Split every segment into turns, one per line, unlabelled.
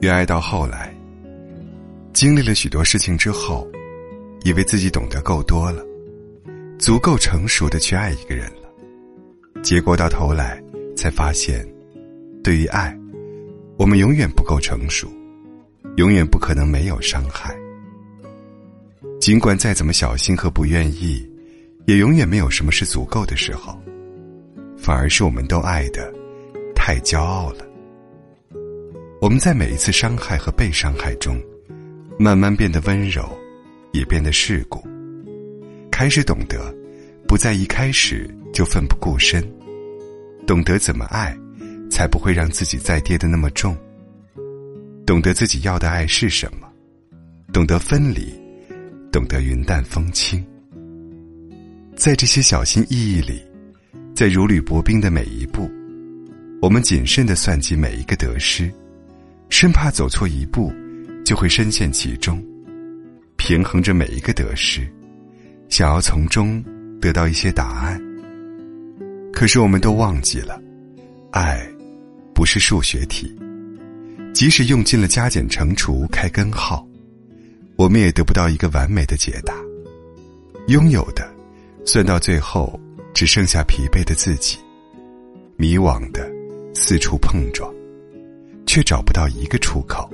越爱到后来，经历了许多事情之后，以为自己懂得够多了，足够成熟的去爱一个人了，结果到头来才发现，对于爱，我们永远不够成熟，永远不可能没有伤害。尽管再怎么小心和不愿意，也永远没有什么是足够的时候，反而是我们都爱的太骄傲了。我们在每一次伤害和被伤害中，慢慢变得温柔，也变得世故，开始懂得不在一开始就奋不顾身，懂得怎么爱，才不会让自己再跌得那么重。懂得自己要的爱是什么，懂得分离，懂得云淡风轻。在这些小心翼翼里，在如履薄冰的每一步，我们谨慎的算计每一个得失。生怕走错一步，就会深陷其中，平衡着每一个得失，想要从中得到一些答案。可是我们都忘记了，爱不是数学题，即使用尽了加减乘除开根号，我们也得不到一个完美的解答。拥有的，算到最后只剩下疲惫的自己，迷惘的四处碰撞。却找不到一个出口。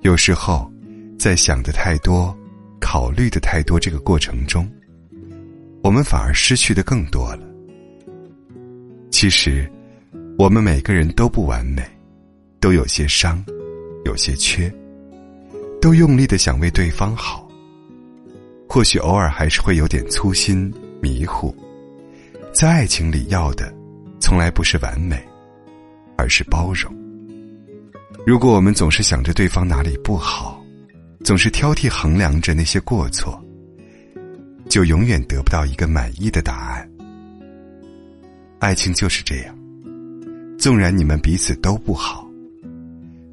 有时候，在想的太多、考虑的太多这个过程中，我们反而失去的更多了。其实，我们每个人都不完美，都有些伤，有些缺，都用力的想为对方好。或许偶尔还是会有点粗心、迷糊。在爱情里要的，从来不是完美。而是包容。如果我们总是想着对方哪里不好，总是挑剔衡量着那些过错，就永远得不到一个满意的答案。爱情就是这样，纵然你们彼此都不好，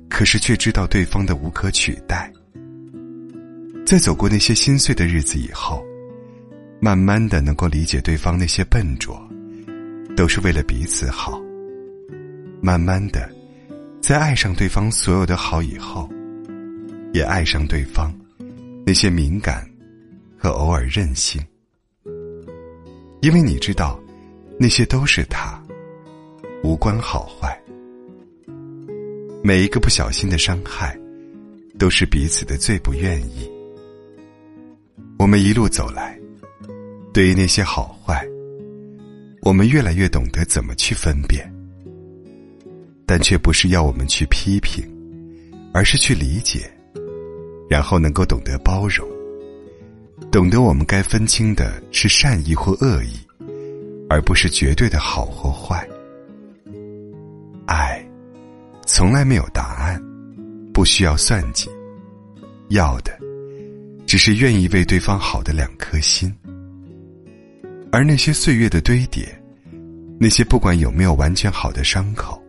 可是却知道对方的无可取代。在走过那些心碎的日子以后，慢慢的能够理解对方那些笨拙，都是为了彼此好。慢慢的，在爱上对方所有的好以后，也爱上对方那些敏感和偶尔任性，因为你知道，那些都是他，无关好坏。每一个不小心的伤害，都是彼此的最不愿意。我们一路走来，对于那些好坏，我们越来越懂得怎么去分辨。但却不是要我们去批评，而是去理解，然后能够懂得包容，懂得我们该分清的是善意或恶意，而不是绝对的好或坏。爱从来没有答案，不需要算计，要的只是愿意为对方好的两颗心。而那些岁月的堆叠，那些不管有没有完全好的伤口。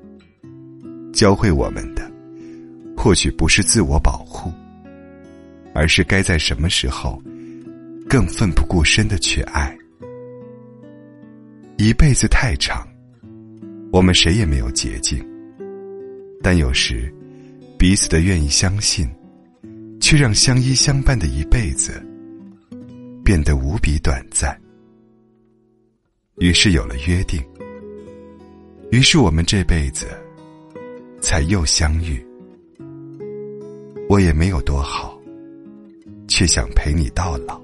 教会我们的，或许不是自我保护，而是该在什么时候，更奋不顾身的去爱。一辈子太长，我们谁也没有捷径，但有时，彼此的愿意相信，却让相依相伴的一辈子，变得无比短暂。于是有了约定，于是我们这辈子。才又相遇，我也没有多好，却想陪你到老。